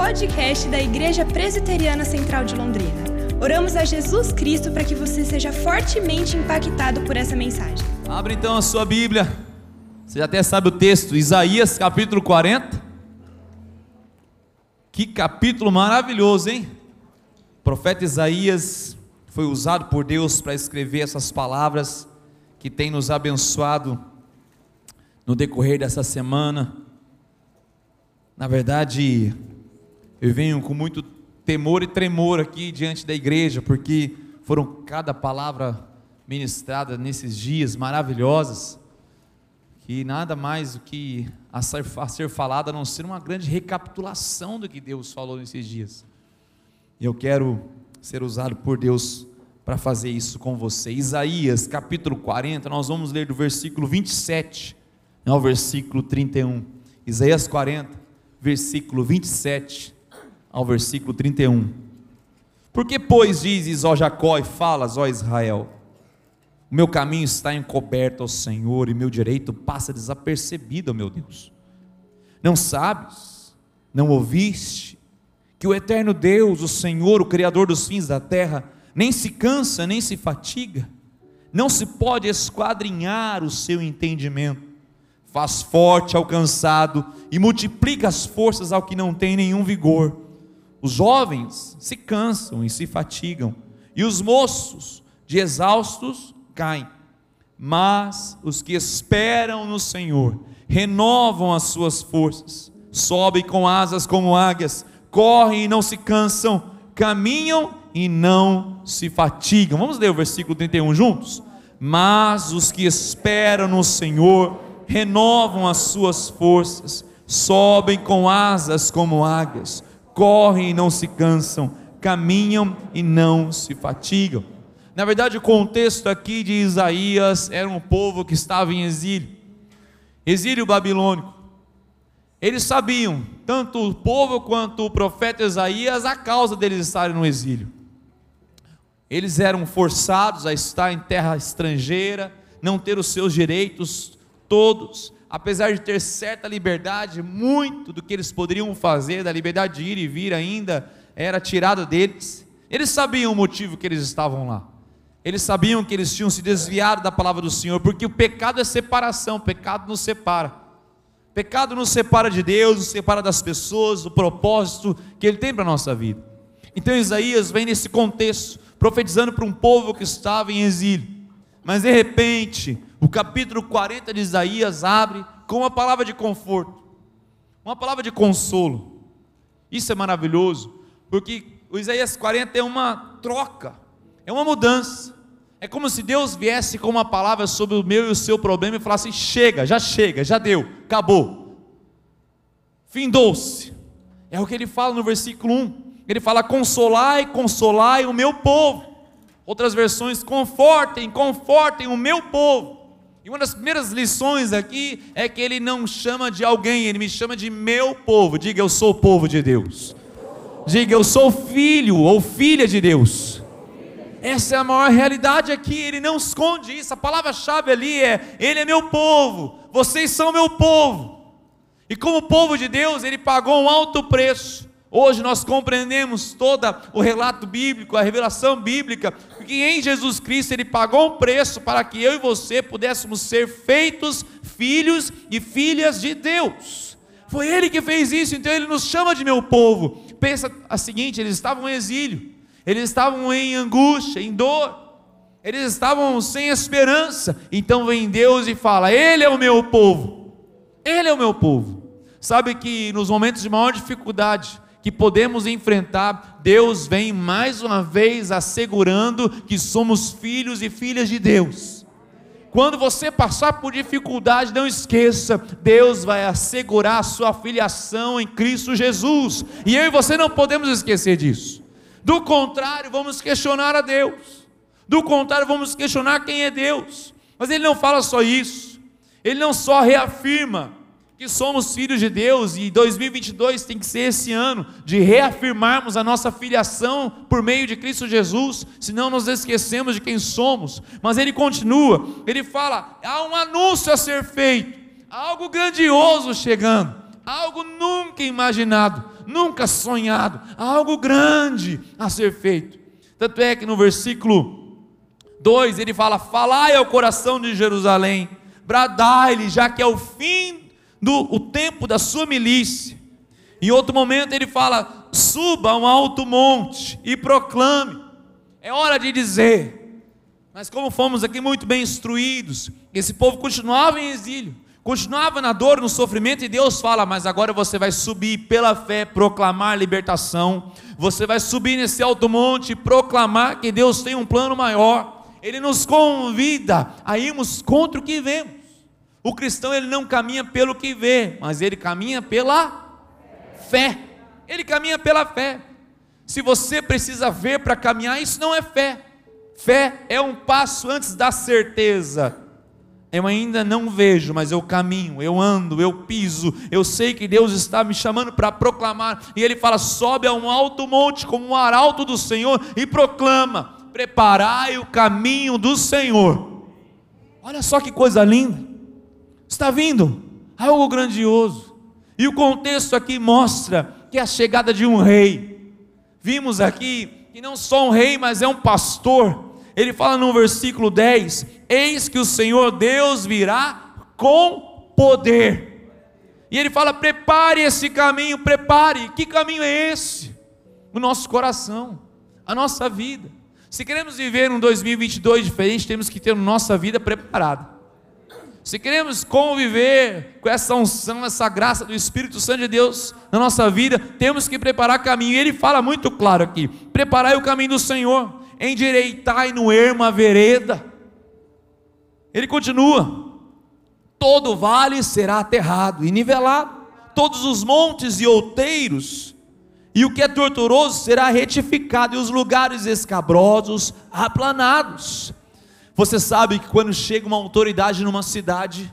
podcast da Igreja Presbiteriana Central de Londrina. Oramos a Jesus Cristo para que você seja fortemente impactado por essa mensagem. Abre então a sua Bíblia. Você já até sabe o texto, Isaías capítulo 40. Que capítulo maravilhoso, hein? O profeta Isaías foi usado por Deus para escrever essas palavras que tem nos abençoado no decorrer dessa semana. Na verdade, eu venho com muito temor e tremor aqui diante da igreja, porque foram cada palavra ministrada nesses dias maravilhosas, que nada mais do que a ser, a ser falada a não ser uma grande recapitulação do que Deus falou nesses dias. Eu quero ser usado por Deus para fazer isso com você. Isaías capítulo 40, nós vamos ler do versículo 27 ao versículo 31. Isaías 40, versículo 27 ao versículo 31. Porque, pois, dizes, ó Jacó, e falas, ó Israel, o meu caminho está encoberto ao Senhor, e meu direito passa desapercebido, meu Deus. Não sabes, não ouviste, que o eterno Deus, o Senhor, o Criador dos fins da terra, nem se cansa, nem se fatiga, não se pode esquadrinhar o seu entendimento, faz forte ao cansado e multiplica as forças ao que não tem nenhum vigor. Os jovens se cansam e se fatigam, e os moços, de exaustos, caem. Mas os que esperam no Senhor renovam as suas forças, sobem com asas como águias, correm e não se cansam, caminham e não se fatigam. Vamos ler o versículo 31 juntos? Mas os que esperam no Senhor renovam as suas forças, sobem com asas como águias, correm e não se cansam, caminham e não se fatigam. Na verdade, o contexto aqui de Isaías era um povo que estava em exílio, exílio babilônico. Eles sabiam, tanto o povo quanto o profeta Isaías, a causa deles estarem no exílio. Eles eram forçados a estar em terra estrangeira, não ter os seus direitos todos, apesar de ter certa liberdade, muito do que eles poderiam fazer, da liberdade de ir e vir ainda, era tirado deles. Eles sabiam o motivo que eles estavam lá. Eles sabiam que eles tinham se desviado da palavra do Senhor, porque o pecado é separação, o pecado nos separa. O pecado nos separa de Deus, nos separa das pessoas, do propósito que Ele tem para a nossa vida. Então Isaías vem nesse contexto, profetizando para um povo que estava em exílio. Mas de repente, o capítulo 40 de Isaías abre com uma palavra de conforto, uma palavra de consolo. Isso é maravilhoso, porque o Isaías 40 é uma troca, é uma mudança. É como se Deus viesse com uma palavra sobre o meu e o seu problema e falasse: chega, já chega, já deu, acabou. Findou-se. É o que ele fala no versículo 1. Ele fala: consolai, consolai o meu povo. Outras versões, confortem, confortem o meu povo. E uma das primeiras lições aqui é que ele não chama de alguém, ele me chama de meu povo. Diga, eu sou o povo de Deus. Diga, eu sou filho ou filha de Deus. Essa é a maior realidade aqui, ele não esconde isso. A palavra-chave ali é: Ele é meu povo, vocês são meu povo. E como povo de Deus, ele pagou um alto preço Hoje nós compreendemos todo o relato bíblico, a revelação bíblica, que em Jesus Cristo Ele pagou um preço para que eu e você pudéssemos ser feitos filhos e filhas de Deus. Foi Ele que fez isso, então Ele nos chama de meu povo. Pensa a seguinte: eles estavam em exílio, eles estavam em angústia, em dor, eles estavam sem esperança. Então vem Deus e fala: Ele é o meu povo, Ele é o meu povo. Sabe que nos momentos de maior dificuldade, que podemos enfrentar, Deus vem mais uma vez assegurando que somos filhos e filhas de Deus. Quando você passar por dificuldade, não esqueça, Deus vai assegurar a sua filiação em Cristo Jesus. E eu e você não podemos esquecer disso. Do contrário, vamos questionar a Deus. Do contrário, vamos questionar quem é Deus. Mas ele não fala só isso. Ele não só reafirma que somos filhos de Deus e 2022 tem que ser esse ano de reafirmarmos a nossa filiação por meio de Cristo Jesus, senão nos esquecemos de quem somos. Mas ele continua, ele fala: há um anúncio a ser feito, algo grandioso chegando, algo nunca imaginado. nunca sonhado, algo grande a ser feito. Tanto é que no versículo 2 ele fala: Falai ao coração de Jerusalém, bradai-lhe, já que é o fim do o tempo da sua milícia. Em outro momento ele fala: Suba a um alto monte e proclame. É hora de dizer. Mas como fomos aqui muito bem instruídos, esse povo continuava em exílio, continuava na dor, no sofrimento, e Deus fala: Mas agora você vai subir pela fé, proclamar libertação. Você vai subir nesse alto monte e proclamar que Deus tem um plano maior. Ele nos convida a irmos contra o que vemos. O cristão ele não caminha pelo que vê, mas ele caminha pela fé. Ele caminha pela fé. Se você precisa ver para caminhar, isso não é fé. Fé é um passo antes da certeza. Eu ainda não vejo, mas eu caminho, eu ando, eu piso, eu sei que Deus está me chamando para proclamar. E Ele fala: sobe a um alto monte, como um arauto do Senhor, e proclama: preparai o caminho do Senhor. Olha só que coisa linda, está vindo algo grandioso, e o contexto aqui mostra que é a chegada de um rei. Vimos aqui que não só um rei, mas é um pastor ele fala no versículo 10: Eis que o Senhor Deus virá com poder. E ele fala: prepare esse caminho, prepare. Que caminho é esse? O nosso coração, a nossa vida. Se queremos viver um 2022 diferente, temos que ter nossa vida preparada. Se queremos conviver com essa unção, essa graça do Espírito Santo de Deus na nossa vida, temos que preparar caminho. E ele fala muito claro aqui: preparai o caminho do Senhor endireitai no ermo a vereda. Ele continua: todo vale será aterrado e nivelado, todos os montes e outeiros, e o que é torturoso será retificado, e os lugares escabrosos aplanados. Você sabe que quando chega uma autoridade numa cidade,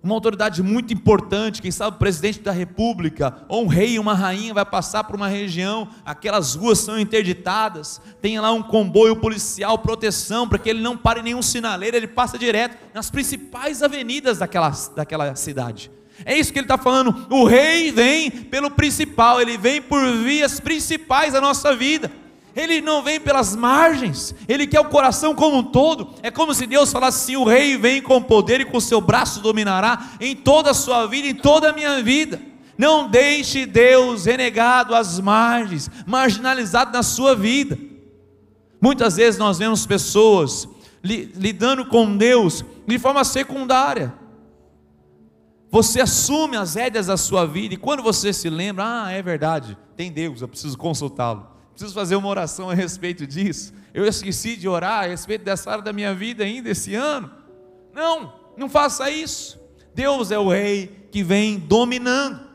uma autoridade muito importante, quem sabe o presidente da república, ou um rei, uma rainha vai passar por uma região, aquelas ruas são interditadas, tem lá um comboio policial, proteção, para que ele não pare nenhum sinaleiro, ele passa direto nas principais avenidas daquela, daquela cidade. É isso que ele está falando. O rei vem pelo principal, ele vem por vias principais da nossa vida. Ele não vem pelas margens, ele quer o coração como um todo. É como se Deus falasse assim: o rei vem com poder e com seu braço dominará em toda a sua vida, em toda a minha vida. Não deixe Deus renegado às margens, marginalizado na sua vida. Muitas vezes nós vemos pessoas lidando com Deus de forma secundária. Você assume as rédeas da sua vida e quando você se lembra, ah, é verdade, tem Deus, eu preciso consultá-lo preciso fazer uma oração a respeito disso. Eu esqueci de orar a respeito dessa área da minha vida ainda esse ano. Não, não faça isso. Deus é o rei que vem dominando.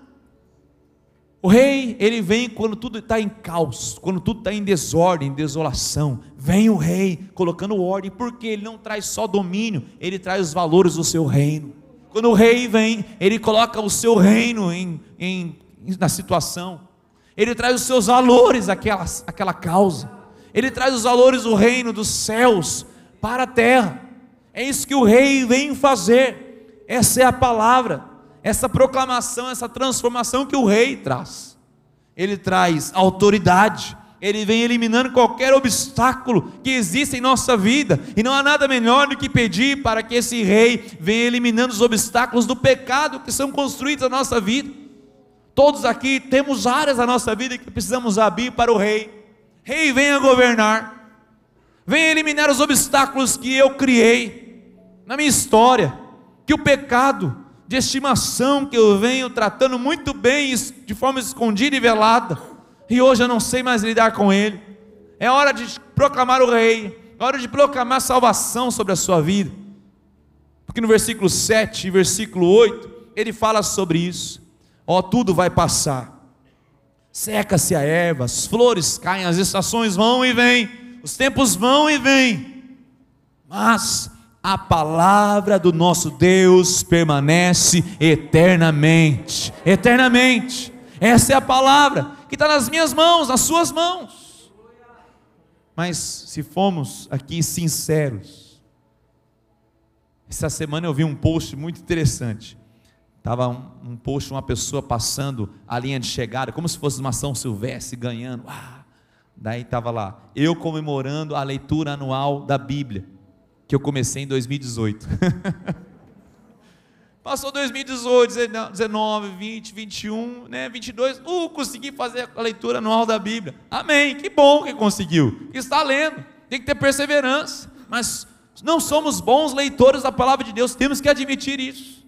O rei, ele vem quando tudo está em caos, quando tudo está em desordem, em desolação. Vem o rei colocando ordem, porque ele não traz só domínio, ele traz os valores do seu reino. Quando o rei vem, ele coloca o seu reino em, em, na situação ele traz os seus valores àquela, àquela causa, ele traz os valores do reino dos céus para a terra. É isso que o rei vem fazer, essa é a palavra, essa proclamação, essa transformação que o rei traz. Ele traz autoridade, ele vem eliminando qualquer obstáculo que exista em nossa vida, e não há nada melhor do que pedir para que esse rei venha eliminando os obstáculos do pecado que são construídos na nossa vida. Todos aqui temos áreas da nossa vida que precisamos abrir para o Rei. Rei, venha governar, venha eliminar os obstáculos que eu criei na minha história, que o pecado de estimação que eu venho tratando muito bem, de forma escondida e velada, e hoje eu não sei mais lidar com ele. É hora de proclamar o Rei, é hora de proclamar salvação sobre a sua vida, porque no versículo 7 e versículo 8, ele fala sobre isso ó, tudo vai passar. Seca-se a erva, as flores caem, as estações vão e vêm, os tempos vão e vêm. Mas a palavra do nosso Deus permanece eternamente. Eternamente. Essa é a palavra que está nas minhas mãos, nas suas mãos. Mas se formos aqui sinceros, essa semana eu vi um post muito interessante Estava um, um post, uma pessoa passando a linha de chegada, como se fosse uma São Silvestre, ganhando. Ah, daí estava lá, eu comemorando a leitura anual da Bíblia, que eu comecei em 2018. Passou 2018, 19, 20, 21, né, 22, uh, consegui fazer a leitura anual da Bíblia. Amém, que bom que conseguiu. Está lendo, tem que ter perseverança. Mas não somos bons leitores da palavra de Deus, temos que admitir isso.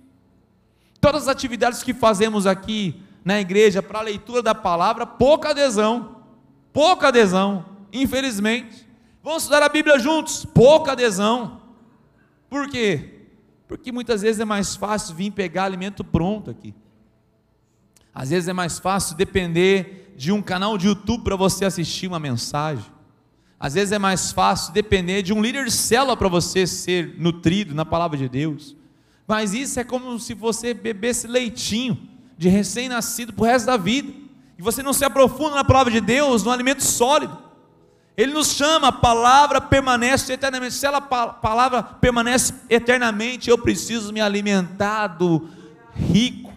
Todas as atividades que fazemos aqui na igreja para a leitura da palavra, pouca adesão. Pouca adesão, infelizmente. Vamos estudar a Bíblia juntos? Pouca adesão. Por quê? Porque muitas vezes é mais fácil vir pegar alimento pronto aqui. Às vezes é mais fácil depender de um canal de YouTube para você assistir uma mensagem. Às vezes é mais fácil depender de um líder de célula para você ser nutrido na palavra de Deus. Mas isso é como se você bebesse leitinho de recém-nascido para o resto da vida. E você não se aprofunda na palavra de Deus, no alimento sólido. Ele nos chama, a palavra permanece eternamente. Se a palavra permanece eternamente, eu preciso me alimentar do rico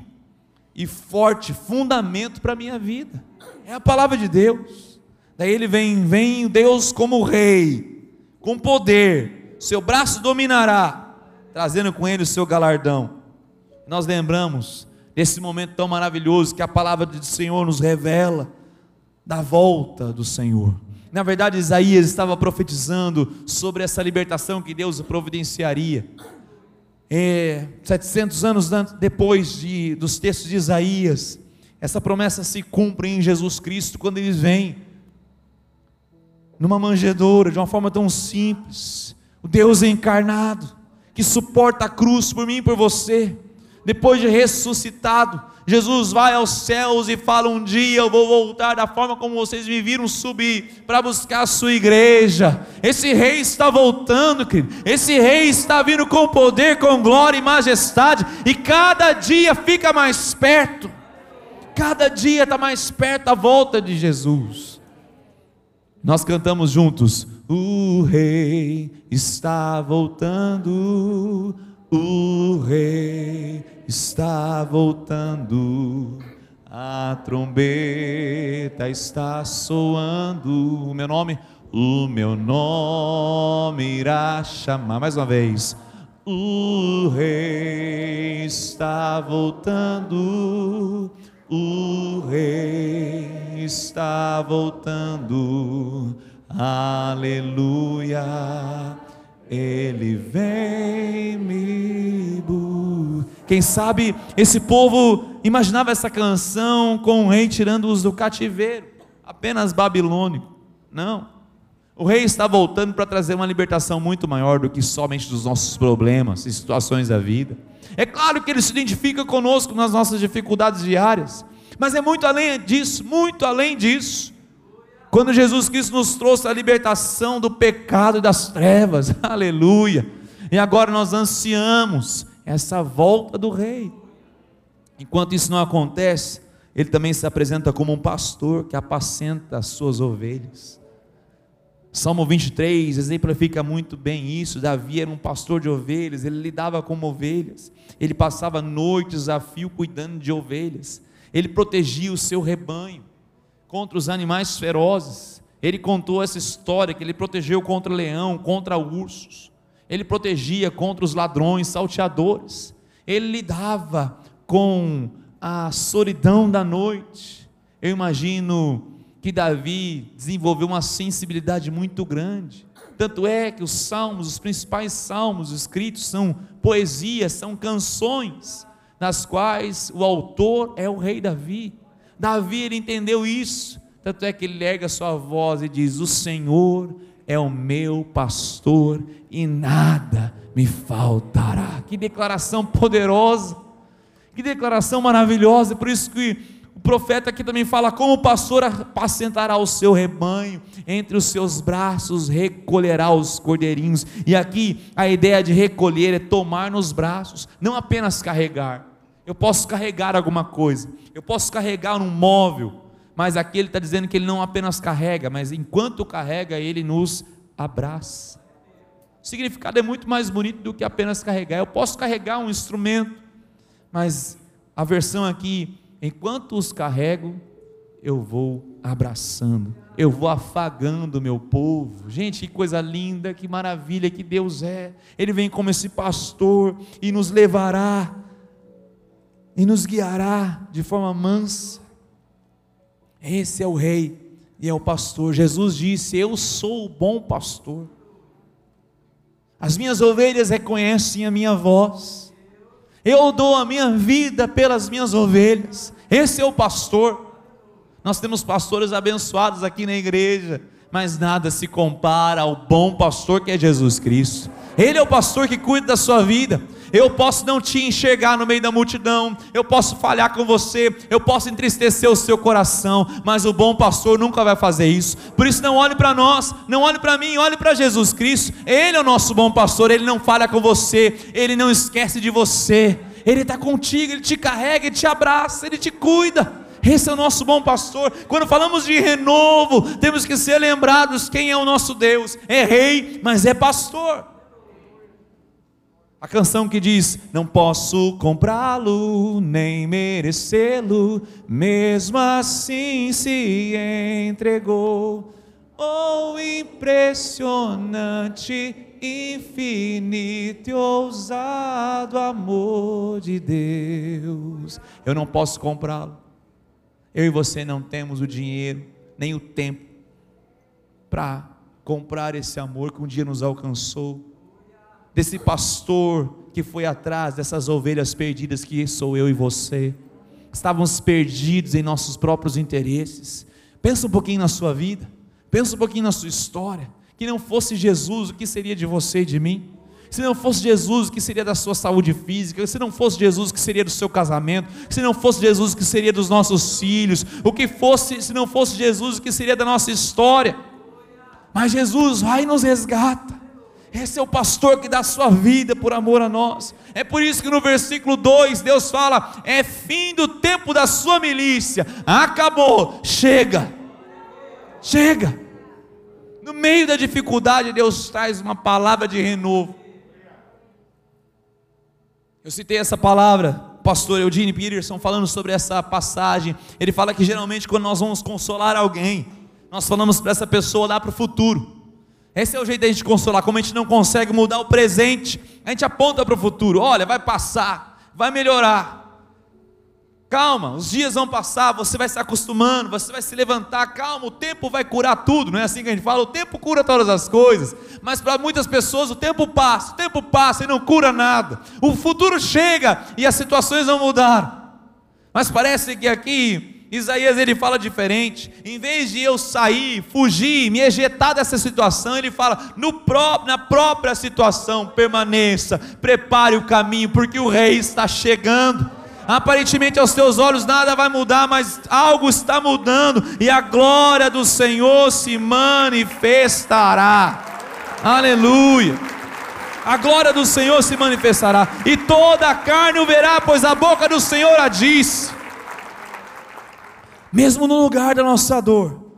e forte fundamento para a minha vida. É a palavra de Deus. Daí ele vem, vem Deus como rei, com poder, seu braço dominará, trazendo com ele o seu galardão. Nós lembramos desse momento tão maravilhoso que a palavra do Senhor nos revela da volta do Senhor. Na verdade, Isaías estava profetizando sobre essa libertação que Deus providenciaria. É, 700 anos depois de, dos textos de Isaías, essa promessa se cumpre em Jesus Cristo quando ele vem numa manjedoura, de uma forma tão simples. O Deus encarnado, que suporta a cruz por mim e por você, depois de ressuscitado, Jesus vai aos céus e fala: Um dia eu vou voltar da forma como vocês me viram subir para buscar a sua igreja. Esse rei está voltando, querido. Esse rei está vindo com poder, com glória e majestade, e cada dia fica mais perto. Cada dia está mais perto a volta de Jesus. Nós cantamos juntos: O rei está voltando, o rei está voltando, a trombeta está soando. O meu nome, o meu nome irá chamar. Mais uma vez. O rei está voltando, o rei está voltando, aleluia, ele vem me quem sabe esse povo imaginava essa canção com o rei tirando-os do cativeiro, apenas babilônico. Não. O rei está voltando para trazer uma libertação muito maior do que somente dos nossos problemas e situações da vida. É claro que ele se identifica conosco nas nossas dificuldades diárias, mas é muito além disso, muito além disso. Quando Jesus Cristo nos trouxe a libertação do pecado e das trevas, aleluia. E agora nós ansiamos essa volta do rei. Enquanto isso não acontece, ele também se apresenta como um pastor que apacenta as suas ovelhas. Salmo 23 exemplifica muito bem isso. Davi era um pastor de ovelhas, ele lidava com ovelhas, ele passava noites a fio cuidando de ovelhas, ele protegia o seu rebanho contra os animais ferozes. Ele contou essa história que ele protegeu contra leão, contra ursos ele protegia contra os ladrões, salteadores, ele lidava com a solidão da noite. Eu imagino que Davi desenvolveu uma sensibilidade muito grande. Tanto é que os salmos, os principais salmos escritos são poesias, são canções, nas quais o autor é o rei Davi. Davi ele entendeu isso, tanto é que ele erga sua voz e diz: O Senhor é o meu pastor e nada me faltará. Que declaração poderosa, que declaração maravilhosa. Por isso que o profeta aqui também fala: como o pastor apacentará o seu rebanho, entre os seus braços recolherá os cordeirinhos. E aqui a ideia de recolher é tomar nos braços, não apenas carregar. Eu posso carregar alguma coisa, eu posso carregar um móvel, mas aqui ele está dizendo que ele não apenas carrega, mas enquanto carrega, ele nos abraça. O significado é muito mais bonito do que apenas carregar. Eu posso carregar um instrumento, mas A versão aqui, enquanto os carrego, eu vou abraçando, eu vou afagando o meu povo. Gente, que coisa linda, que maravilha que Deus é. Ele vem como esse pastor e nos levará e nos guiará de forma mansa. Esse é o rei e é o pastor. Jesus disse: Eu sou o bom pastor. As minhas ovelhas reconhecem a minha voz. Eu dou a minha vida pelas minhas ovelhas. Esse é o pastor. Nós temos pastores abençoados aqui na igreja, mas nada se compara ao bom pastor que é Jesus Cristo. Ele é o pastor que cuida da sua vida. Eu posso não te enxergar no meio da multidão, eu posso falhar com você, eu posso entristecer o seu coração, mas o bom pastor nunca vai fazer isso. Por isso, não olhe para nós, não olhe para mim, olhe para Jesus Cristo. Ele é o nosso bom pastor, ele não falha com você, ele não esquece de você, ele está contigo, ele te carrega, ele te abraça, ele te cuida. Esse é o nosso bom pastor. Quando falamos de renovo, temos que ser lembrados quem é o nosso Deus. É rei, mas é pastor. A canção que diz: Não posso comprá-lo, nem merecê-lo, mesmo assim se entregou. Oh, impressionante, infinito e ousado amor de Deus. Eu não posso comprá-lo. Eu e você não temos o dinheiro, nem o tempo para comprar esse amor que um dia nos alcançou desse pastor que foi atrás dessas ovelhas perdidas que sou eu e você. Estávamos perdidos em nossos próprios interesses. Pensa um pouquinho na sua vida, pensa um pouquinho na sua história. Que não fosse Jesus, o que seria de você e de mim? Se não fosse Jesus, o que seria da sua saúde física? Se não fosse Jesus, o que seria do seu casamento? Se não fosse Jesus, o que seria dos nossos filhos? O que fosse, se não fosse Jesus, o que seria da nossa história? Mas Jesus vai e nos resgata. Esse é o pastor que dá sua vida por amor a nós. É por isso que no versículo 2 Deus fala: é fim do tempo da sua milícia, acabou, chega, chega. No meio da dificuldade, Deus traz uma palavra de renovo. Eu citei essa palavra, pastor Eugene Peterson, falando sobre essa passagem. Ele fala que geralmente, quando nós vamos consolar alguém, nós falamos para essa pessoa olhar para o futuro. Esse é o jeito da gente consolar. Como a gente não consegue mudar o presente, a gente aponta para o futuro: olha, vai passar, vai melhorar. Calma, os dias vão passar, você vai se acostumando, você vai se levantar, calma, o tempo vai curar tudo, não é assim que a gente fala? O tempo cura todas as coisas, mas para muitas pessoas o tempo passa, o tempo passa e não cura nada. O futuro chega e as situações vão mudar. Mas parece que aqui Isaías ele fala diferente. Em vez de eu sair, fugir, me ejetar dessa situação, ele fala: no próprio, na própria situação, permaneça, prepare o caminho, porque o rei está chegando. Aparentemente aos teus olhos nada vai mudar, mas algo está mudando e a glória do Senhor se manifestará. Aleluia. A glória do Senhor se manifestará e toda a carne o verá, pois a boca do Senhor a disse mesmo no lugar da nossa dor,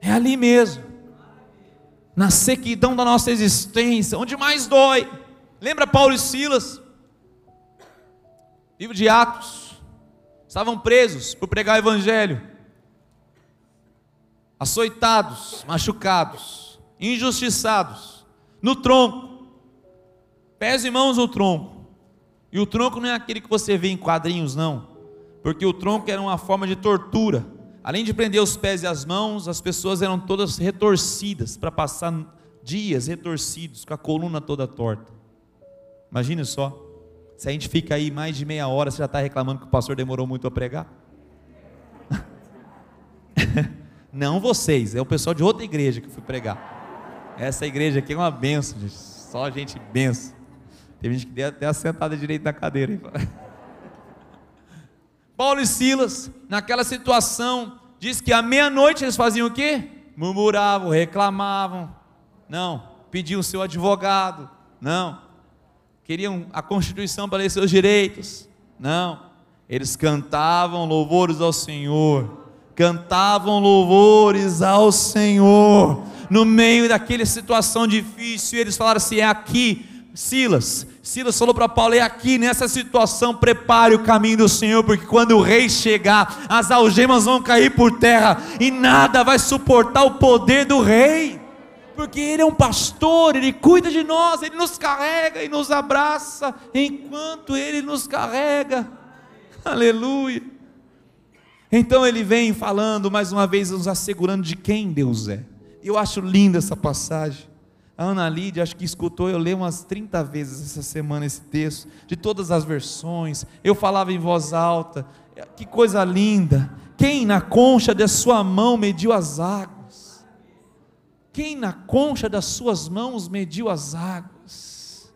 é ali mesmo, na sequidão da nossa existência, onde mais dói. Lembra Paulo e Silas? Livro de Atos, estavam presos por pregar o Evangelho, açoitados, machucados, injustiçados, no tronco, pés e mãos no tronco, e o tronco não é aquele que você vê em quadrinhos, não porque o tronco era uma forma de tortura. Além de prender os pés e as mãos, as pessoas eram todas retorcidas para passar dias retorcidos, com a coluna toda torta. Imagine só, se a gente fica aí mais de meia hora, você já está reclamando que o pastor demorou muito a pregar? Não vocês, é o pessoal de outra igreja que fui pregar. Essa igreja aqui é uma benção, gente. só gente benção. Tem gente que deu até a sentada direito na cadeira. Paulo e Silas, naquela situação, diz que à meia-noite eles faziam o quê? Murmuravam, reclamavam. Não, pediam seu advogado. Não. Queriam a Constituição para ler seus direitos. Não. Eles cantavam louvores ao Senhor. Cantavam louvores ao Senhor. No meio daquela situação difícil, eles falaram assim: é aqui Silas. Silas falou para Paulo: é aqui nessa situação, prepare o caminho do Senhor, porque quando o rei chegar, as algemas vão cair por terra e nada vai suportar o poder do rei. Porque ele é um pastor, ele cuida de nós, ele nos carrega e nos abraça enquanto ele nos carrega. Aleluia. Então ele vem falando mais uma vez, nos assegurando de quem Deus é. Eu acho linda essa passagem. A Ana Lídia, acho que escutou eu ler umas 30 vezes essa semana esse texto, de todas as versões. Eu falava em voz alta. Que coisa linda. Quem na concha da sua mão mediu as águas? Quem na concha das suas mãos mediu as águas?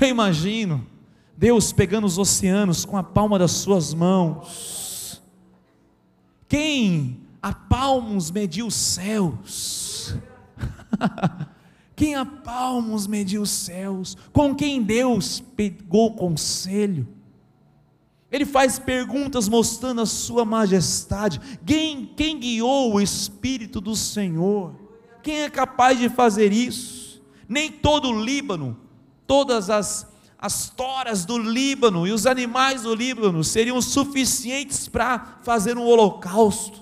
Eu imagino Deus pegando os oceanos com a palma das suas mãos. Quem a palmos mediu os céus? Quem a palmos mediu os céus? Com quem Deus pegou conselho? Ele faz perguntas mostrando a sua majestade. Quem, quem guiou o Espírito do Senhor? Quem é capaz de fazer isso? Nem todo o Líbano, todas as, as toras do Líbano e os animais do Líbano seriam suficientes para fazer um holocausto.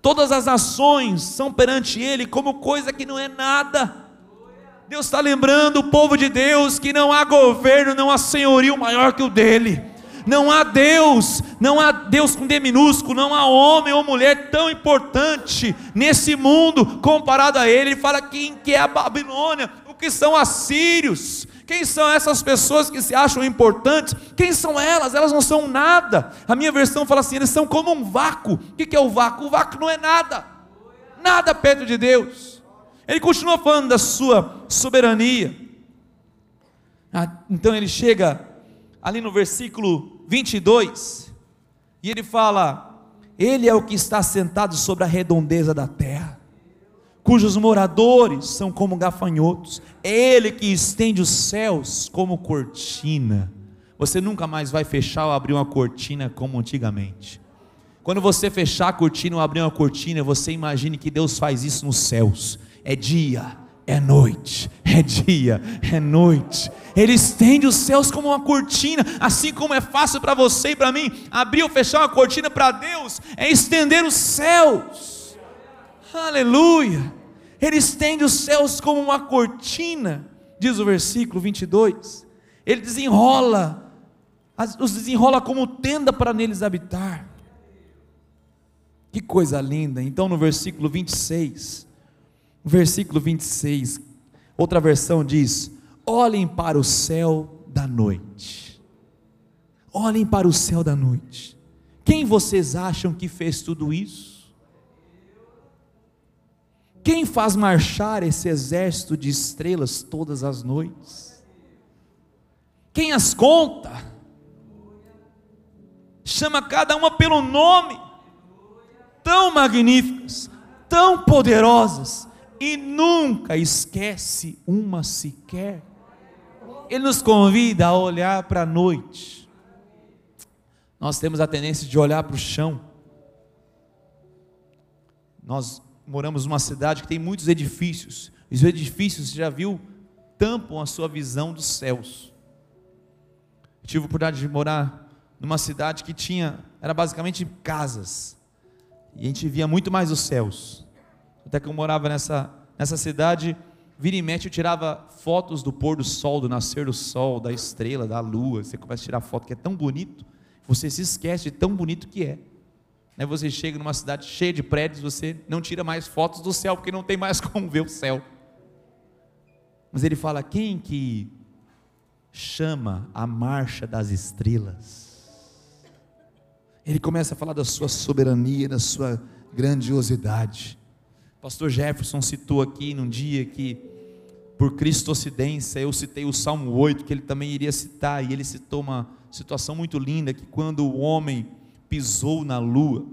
Todas as ações são perante Ele como coisa que não é nada Deus está lembrando o povo de Deus que não há governo, não há senhorio maior que o dele. Não há Deus, não há Deus com D minúsculo, não há homem ou mulher tão importante nesse mundo comparado a ele. Ele fala quem que é a Babilônia, o que são assírios, quem são essas pessoas que se acham importantes? Quem são elas? Elas não são nada. A minha versão fala assim: eles são como um vácuo. O que é o vácuo? O vácuo não é nada, nada perto de Deus. Ele continua falando da sua soberania. Ah, então ele chega ali no versículo 22 e ele fala: Ele é o que está sentado sobre a redondeza da terra, cujos moradores são como gafanhotos. É Ele que estende os céus como cortina. Você nunca mais vai fechar ou abrir uma cortina como antigamente. Quando você fechar a cortina ou abrir uma cortina, você imagine que Deus faz isso nos céus é dia, é noite, é dia, é noite. Ele estende os céus como uma cortina, assim como é fácil para você e para mim abrir ou fechar uma cortina para Deus, é estender os céus. Aleluia! Ele estende os céus como uma cortina, diz o versículo 22. Ele desenrola, os desenrola como tenda para neles habitar. Que coisa linda! Então, no versículo 26, versículo 26, outra versão diz: Olhem para o céu da noite. Olhem para o céu da noite. Quem vocês acham que fez tudo isso? Quem faz marchar esse exército de estrelas todas as noites? Quem as conta? Chama cada uma pelo nome, tão magníficas, tão poderosas, e nunca esquece uma sequer. Ele nos convida a olhar para a noite. Nós temos a tendência de olhar para o chão. Nós moramos numa cidade que tem muitos edifícios. Os edifícios, você já viu, tampam a sua visão dos céus. Eu tive a oportunidade de morar numa cidade que tinha, era basicamente casas. E a gente via muito mais os céus até que eu morava nessa, nessa cidade, vira e mexe eu tirava fotos do pôr do sol, do nascer do sol, da estrela, da lua. Você começa a tirar foto que é tão bonito, você se esquece de tão bonito que é. Né, você chega numa cidade cheia de prédios, você não tira mais fotos do céu, porque não tem mais como ver o céu. Mas ele fala: quem que chama a marcha das estrelas? Ele começa a falar da sua soberania, da sua grandiosidade. Pastor Jefferson citou aqui num dia que, por cristocidência, eu citei o Salmo 8, que ele também iria citar, e ele citou uma situação muito linda, que quando o homem pisou na lua,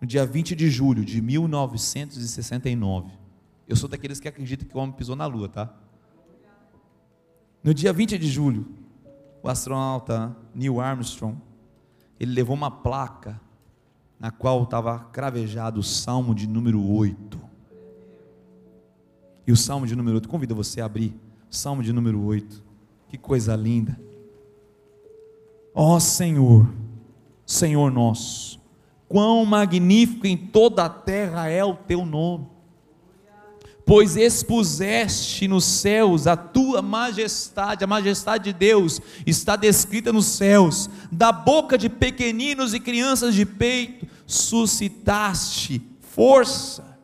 no dia 20 de julho de 1969, eu sou daqueles que acreditam que o homem pisou na lua, tá? No dia 20 de julho, o astronauta Neil Armstrong, ele levou uma placa na qual estava cravejado o Salmo de número 8. E o Salmo de número 8, convido você a abrir. Salmo de número 8. Que coisa linda. Ó Senhor, Senhor nosso, quão magnífico em toda a terra é o teu nome pois expuseste nos céus a tua majestade, a majestade de Deus está descrita nos céus, da boca de pequeninos e crianças de peito, suscitaste força,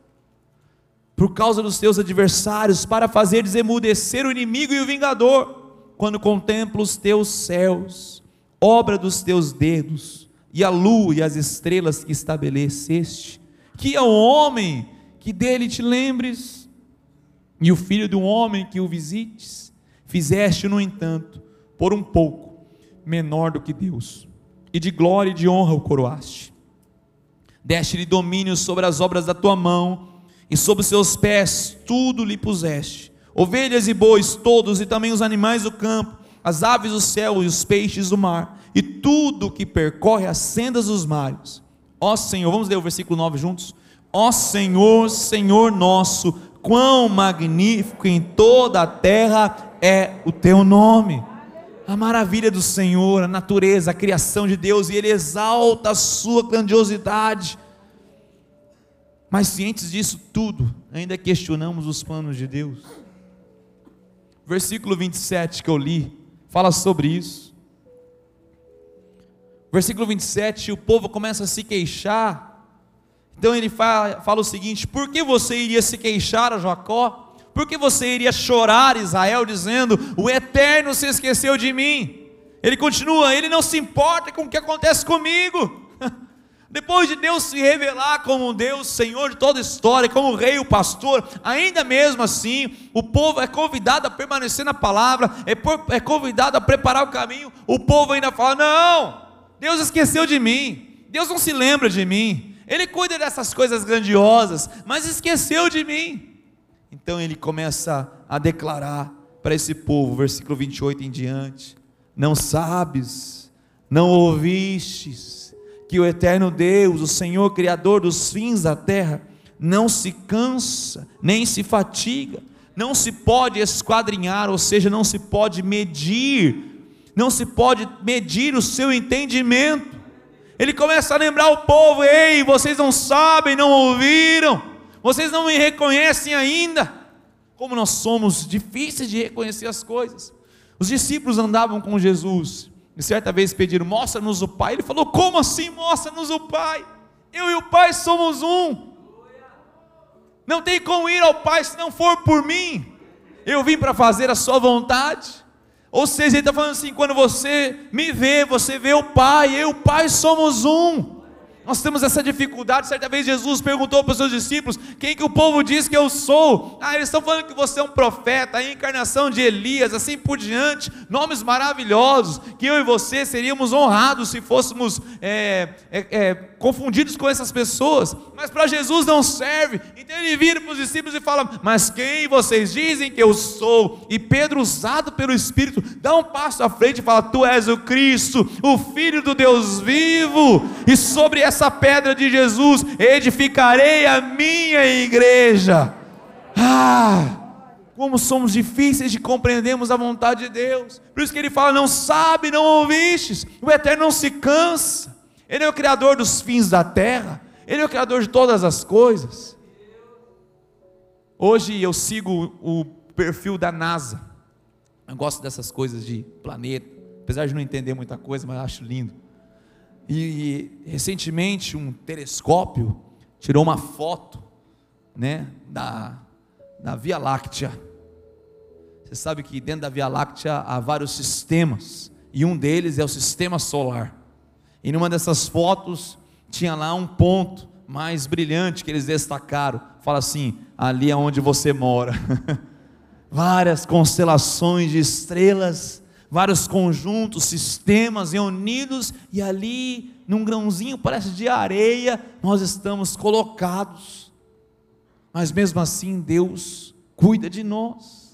por causa dos teus adversários, para fazer desemudecer o inimigo e o vingador, quando contempla os teus céus, obra dos teus dedos, e a lua e as estrelas que estabeleceste, que é o homem que dele te lembres, e o filho de um homem que o visites, fizeste, no entanto, por um pouco, menor do que Deus, e de glória e de honra o coroaste. Deste-lhe domínio sobre as obras da tua mão, e os seus pés tudo lhe puseste: ovelhas e bois, todos, e também os animais do campo, as aves do céu e os peixes do mar, e tudo que percorre as sendas dos mares. Ó Senhor, vamos ler o versículo 9 juntos? Ó Senhor, Senhor nosso, quão magnífico em toda a terra é o teu nome. A maravilha do Senhor, a natureza, a criação de Deus, e Ele exalta a sua grandiosidade. Mas cientes disso tudo, ainda questionamos os planos de Deus. Versículo 27 que eu li, fala sobre isso. Versículo 27, o povo começa a se queixar então ele fala, fala o seguinte: por que você iria se queixar a Jacó? Por que você iria chorar, Israel, dizendo: O Eterno se esqueceu de mim? Ele continua: Ele não se importa com o que acontece comigo. Depois de Deus se revelar como Deus, Senhor de toda a história, como Rei, o pastor, ainda mesmo assim, o povo é convidado a permanecer na palavra, é, é convidado a preparar o caminho. O povo ainda fala: Não, Deus esqueceu de mim, Deus não se lembra de mim. Ele cuida dessas coisas grandiosas, mas esqueceu de mim. Então ele começa a declarar para esse povo, versículo 28 em diante: Não sabes, não ouvistes, que o eterno Deus, o Senhor Criador dos fins da terra, não se cansa, nem se fatiga, não se pode esquadrinhar, ou seja, não se pode medir, não se pode medir o seu entendimento. Ele começa a lembrar o povo: ei, vocês não sabem, não ouviram, vocês não me reconhecem ainda. Como nós somos difíceis de reconhecer as coisas. Os discípulos andavam com Jesus e certa vez pediram: mostra-nos o Pai. Ele falou: como assim mostra-nos o Pai? Eu e o Pai somos um. Não tem como ir ao Pai se não for por mim. Eu vim para fazer a Sua vontade. Ou seja, ele está falando assim: quando você me vê, você vê o Pai, eu e o Pai somos um. Nós temos essa dificuldade. Certa vez Jesus perguntou para os seus discípulos: Quem que o povo diz que eu sou? Ah, eles estão falando que você é um profeta, a encarnação de Elias, assim por diante. Nomes maravilhosos. Que eu e você seríamos honrados se fôssemos é, é, é, confundidos com essas pessoas. Mas para Jesus não serve. Então ele vira para os discípulos e fala: Mas quem vocês dizem que eu sou? E Pedro, usado pelo Espírito, dá um passo à frente e fala: Tu és o Cristo, o Filho do Deus vivo. E sobre essa pedra de Jesus edificarei a minha igreja. Ah! Como somos difíceis de compreendermos a vontade de Deus. Por isso que ele fala: não sabe, não ouvistes. O Eterno não se cansa. Ele é o Criador dos fins da terra. Ele é o Criador de todas as coisas. Hoje eu sigo o perfil da NASA. Eu gosto dessas coisas de planeta, apesar de não entender muita coisa, mas acho lindo. E, recentemente um telescópio tirou uma foto, né, da, da Via Láctea. Você sabe que dentro da Via Láctea há vários sistemas, e um deles é o sistema solar. E numa dessas fotos tinha lá um ponto mais brilhante que eles destacaram. Fala assim: ali é onde você mora. Várias constelações de estrelas vários conjuntos, sistemas reunidos, e ali, num grãozinho, parece de areia, nós estamos colocados. Mas mesmo assim, Deus cuida de nós.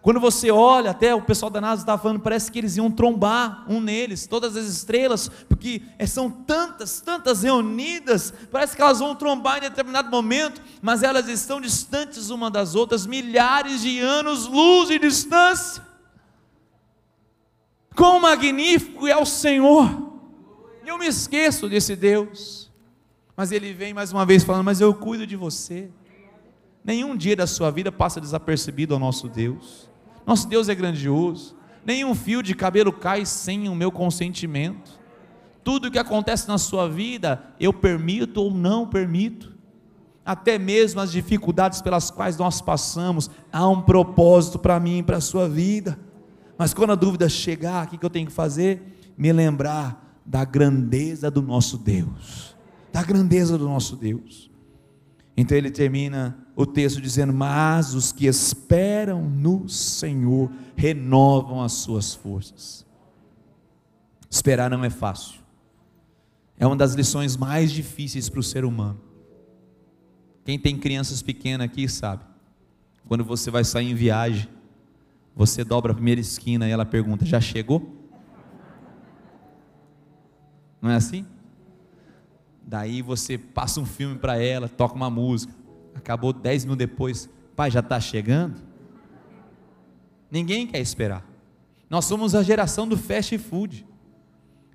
Quando você olha, até o pessoal da NASA estava falando, parece que eles iam trombar um neles, todas as estrelas, porque é, são tantas, tantas reunidas, parece que elas vão trombar em determinado momento, mas elas estão distantes uma das outras, milhares de anos-luz de distância. Quão magnífico é o Senhor! Eu me esqueço desse Deus, mas Ele vem mais uma vez falando: Mas eu cuido de você. Nenhum dia da sua vida passa desapercebido ao nosso Deus. Nosso Deus é grandioso. Nenhum fio de cabelo cai sem o meu consentimento. Tudo que acontece na sua vida, eu permito ou não permito. Até mesmo as dificuldades pelas quais nós passamos, há um propósito para mim e para a sua vida. Mas quando a dúvida chegar, o que eu tenho que fazer? Me lembrar da grandeza do nosso Deus. Da grandeza do nosso Deus. Então ele termina o texto dizendo: Mas os que esperam no Senhor renovam as suas forças. Esperar não é fácil, é uma das lições mais difíceis para o ser humano. Quem tem crianças pequenas aqui sabe, quando você vai sair em viagem, você dobra a primeira esquina e ela pergunta: Já chegou? Não é assim? Daí você passa um filme para ela, toca uma música. Acabou dez minutos depois, pai, já está chegando? Ninguém quer esperar. Nós somos a geração do fast food.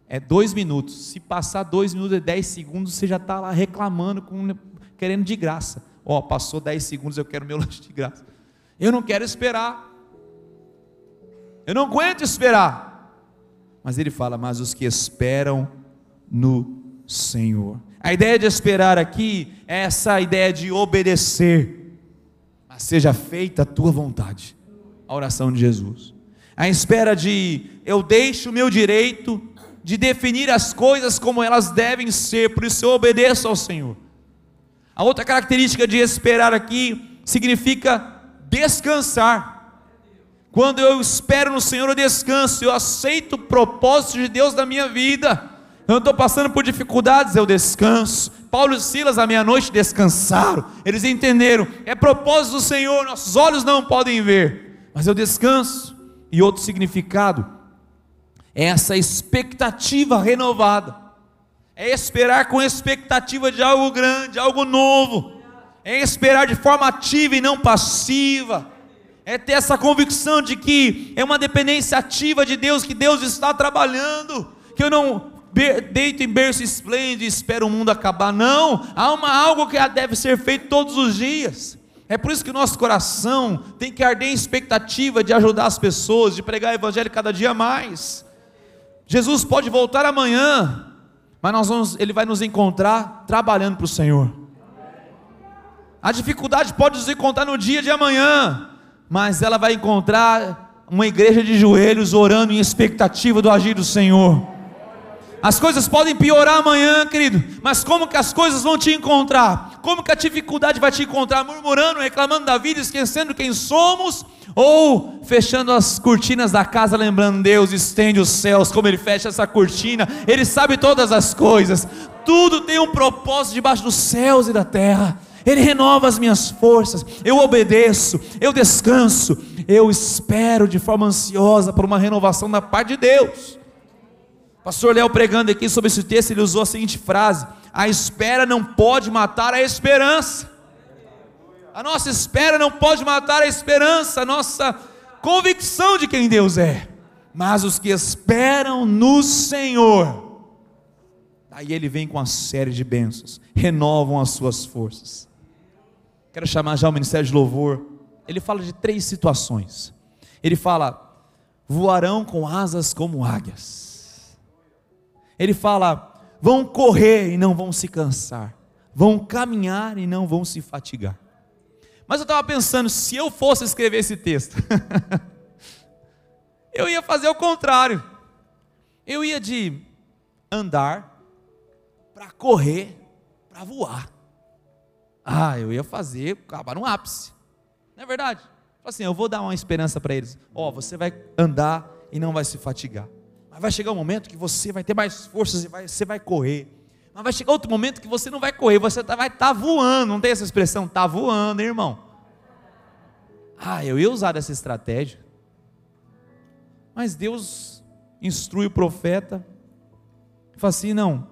É dois minutos. Se passar dois minutos e dez segundos, você já está lá reclamando, com, querendo de graça. Ó, oh, passou dez segundos, eu quero meu lanche de graça. Eu não quero esperar. Eu não aguento esperar. Mas ele fala: Mas os que esperam no Senhor. A ideia de esperar aqui é essa ideia de obedecer, mas seja feita a tua vontade. A oração de Jesus. A espera de eu deixo o meu direito de definir as coisas como elas devem ser, por isso eu obedeço ao Senhor. A outra característica de esperar aqui significa descansar. Quando eu espero no Senhor, eu descanso, eu aceito o propósito de Deus na minha vida. Eu estou passando por dificuldades, eu descanso. Paulo e Silas à meia-noite descansaram. Eles entenderam, é propósito do Senhor, nossos olhos não podem ver, mas eu descanso. E outro significado é essa expectativa renovada. É esperar com expectativa de algo grande, algo novo. É esperar de forma ativa e não passiva. É ter essa convicção de que é uma dependência ativa de Deus, que Deus está trabalhando, que eu não deito em berço esplêndido e espero o mundo acabar. Não, há uma, algo que deve ser feito todos os dias. É por isso que o nosso coração tem que arder em expectativa de ajudar as pessoas, de pregar o Evangelho cada dia mais. Jesus pode voltar amanhã, mas nós vamos, Ele vai nos encontrar trabalhando para o Senhor. A dificuldade pode nos encontrar no dia de amanhã, mas ela vai encontrar uma igreja de joelhos orando em expectativa do agir do Senhor. As coisas podem piorar amanhã, querido, mas como que as coisas vão te encontrar? Como que a dificuldade vai te encontrar? Murmurando, reclamando da vida, esquecendo quem somos? Ou fechando as cortinas da casa, lembrando Deus estende os céus, como Ele fecha essa cortina, Ele sabe todas as coisas, tudo tem um propósito debaixo dos céus e da terra. Ele renova as minhas forças, eu obedeço, eu descanso, eu espero de forma ansiosa por uma renovação da parte de Deus. Pastor Léo pregando aqui sobre esse texto, ele usou a seguinte frase: A espera não pode matar a esperança. A nossa espera não pode matar a esperança, a nossa convicção de quem Deus é. Mas os que esperam no Senhor, aí ele vem com uma série de bênçãos, renovam as suas forças. Quero chamar já o ministério de louvor. Ele fala de três situações. Ele fala: voarão com asas como águias ele fala: vão correr e não vão se cansar, vão caminhar e não vão se fatigar. Mas eu estava pensando, se eu fosse escrever esse texto, eu ia fazer o contrário. Eu ia de andar para correr, para voar. Ah, eu ia fazer, acabar no ápice. Não é verdade? Assim, eu vou dar uma esperança para eles. Ó, oh, você vai andar e não vai se fatigar. Mas vai chegar um momento que você vai ter mais forças e vai, você vai correr. Mas vai chegar outro momento que você não vai correr, você tá, vai estar tá voando. Não tem essa expressão? Está voando, hein, irmão. Ah, eu ia usar essa estratégia. Mas Deus instrui o profeta, fala assim: não,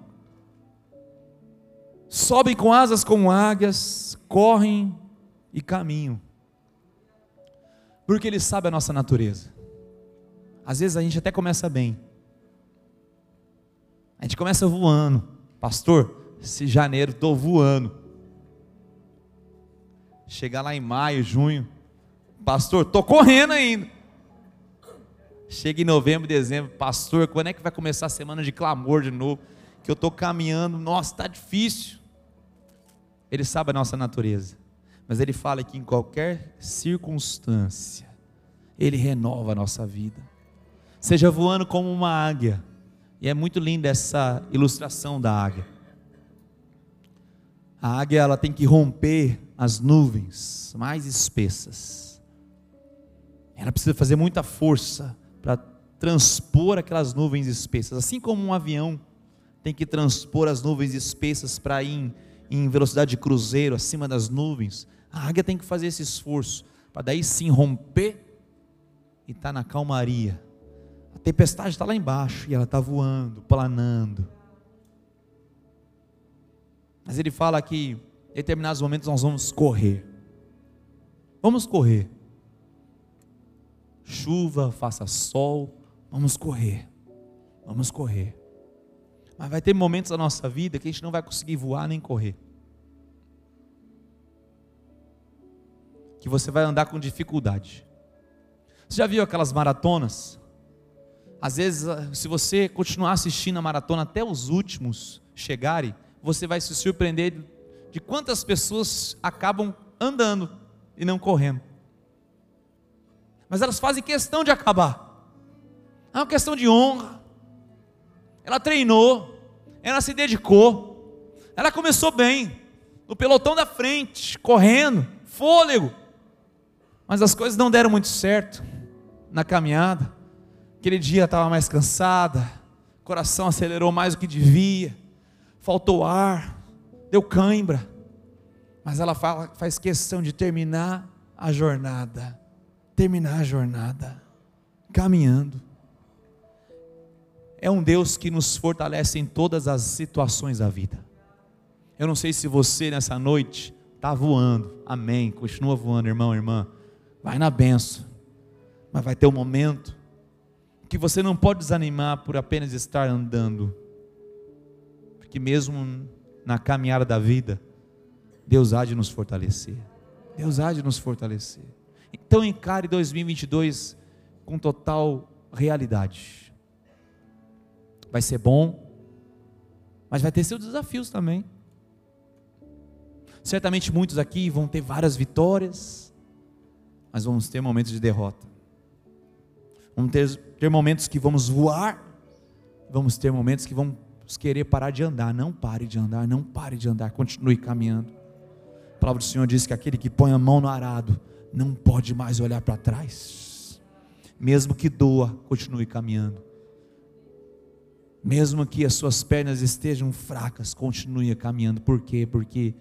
sobem com asas como águias, correm e caminham, porque Ele sabe a nossa natureza. Às vezes a gente até começa bem, a gente começa voando, pastor. Esse janeiro estou voando. Chegar lá em maio, junho, pastor, estou correndo ainda. Chega em novembro, dezembro, pastor, quando é que vai começar a semana de clamor de novo? Que eu estou caminhando, nossa, está difícil. Ele sabe a nossa natureza, mas ele fala que em qualquer circunstância, ele renova a nossa vida. Seja voando como uma águia, e é muito linda essa ilustração da águia. A águia ela tem que romper as nuvens mais espessas. Ela precisa fazer muita força para transpor aquelas nuvens espessas, assim como um avião tem que transpor as nuvens espessas para ir em, velocidade de cruzeiro acima das nuvens. A águia tem que fazer esse esforço para daí sim romper e estar tá na calmaria. A tempestade está lá embaixo e ela está voando, planando. Mas ele fala que em determinados momentos nós vamos correr. Vamos correr chuva, faça sol, vamos correr, vamos correr. Mas vai ter momentos da nossa vida que a gente não vai conseguir voar nem correr. Que você vai andar com dificuldade. Você já viu aquelas maratonas? Às vezes, ah, se você continuar assistindo a maratona até os últimos chegarem, você vai se surpreender de quantas pessoas acabam andando e não correndo mas elas fazem questão de acabar. É uma questão de honra. Ela treinou, ela se dedicou, ela começou bem, no pelotão da frente, correndo, fôlego. Mas as coisas não deram muito certo na caminhada. Aquele dia estava mais cansada, coração acelerou mais do que devia, faltou ar, deu cãibra. Mas ela fala, faz questão de terminar a jornada terminar a jornada caminhando. É um Deus que nos fortalece em todas as situações da vida. Eu não sei se você nessa noite está voando, amém. Continua voando, irmão, irmã. Vai na benção, mas vai ter um momento que você não pode desanimar por apenas estar andando, porque mesmo na caminhada da vida, Deus há de nos fortalecer. Deus há de nos fortalecer. Então encare 2022 com total realidade. Vai ser bom, mas vai ter seus desafios também. Certamente muitos aqui vão ter várias vitórias, mas vamos ter momentos de derrota. Vamos ter, ter momentos que vamos voar, vamos ter momentos que vamos querer parar de andar. Não pare de andar, não pare de andar, continue caminhando. A palavra do Senhor diz que aquele que põe a mão no arado não pode mais olhar para trás. Mesmo que doa, continue caminhando. Mesmo que as suas pernas estejam fracas, continue caminhando. Por quê? Porque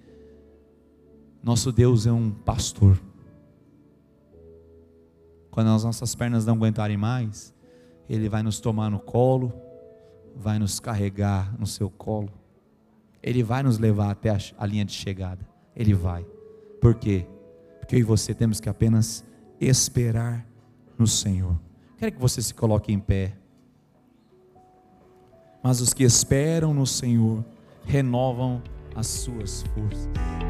nosso Deus é um pastor. Quando as nossas pernas não aguentarem mais, Ele vai nos tomar no colo, vai nos carregar no seu colo. Ele vai nos levar até a linha de chegada. Ele vai. Por quê? que eu e você temos que apenas esperar no Senhor. Quero que você se coloque em pé. Mas os que esperam no Senhor renovam as suas forças.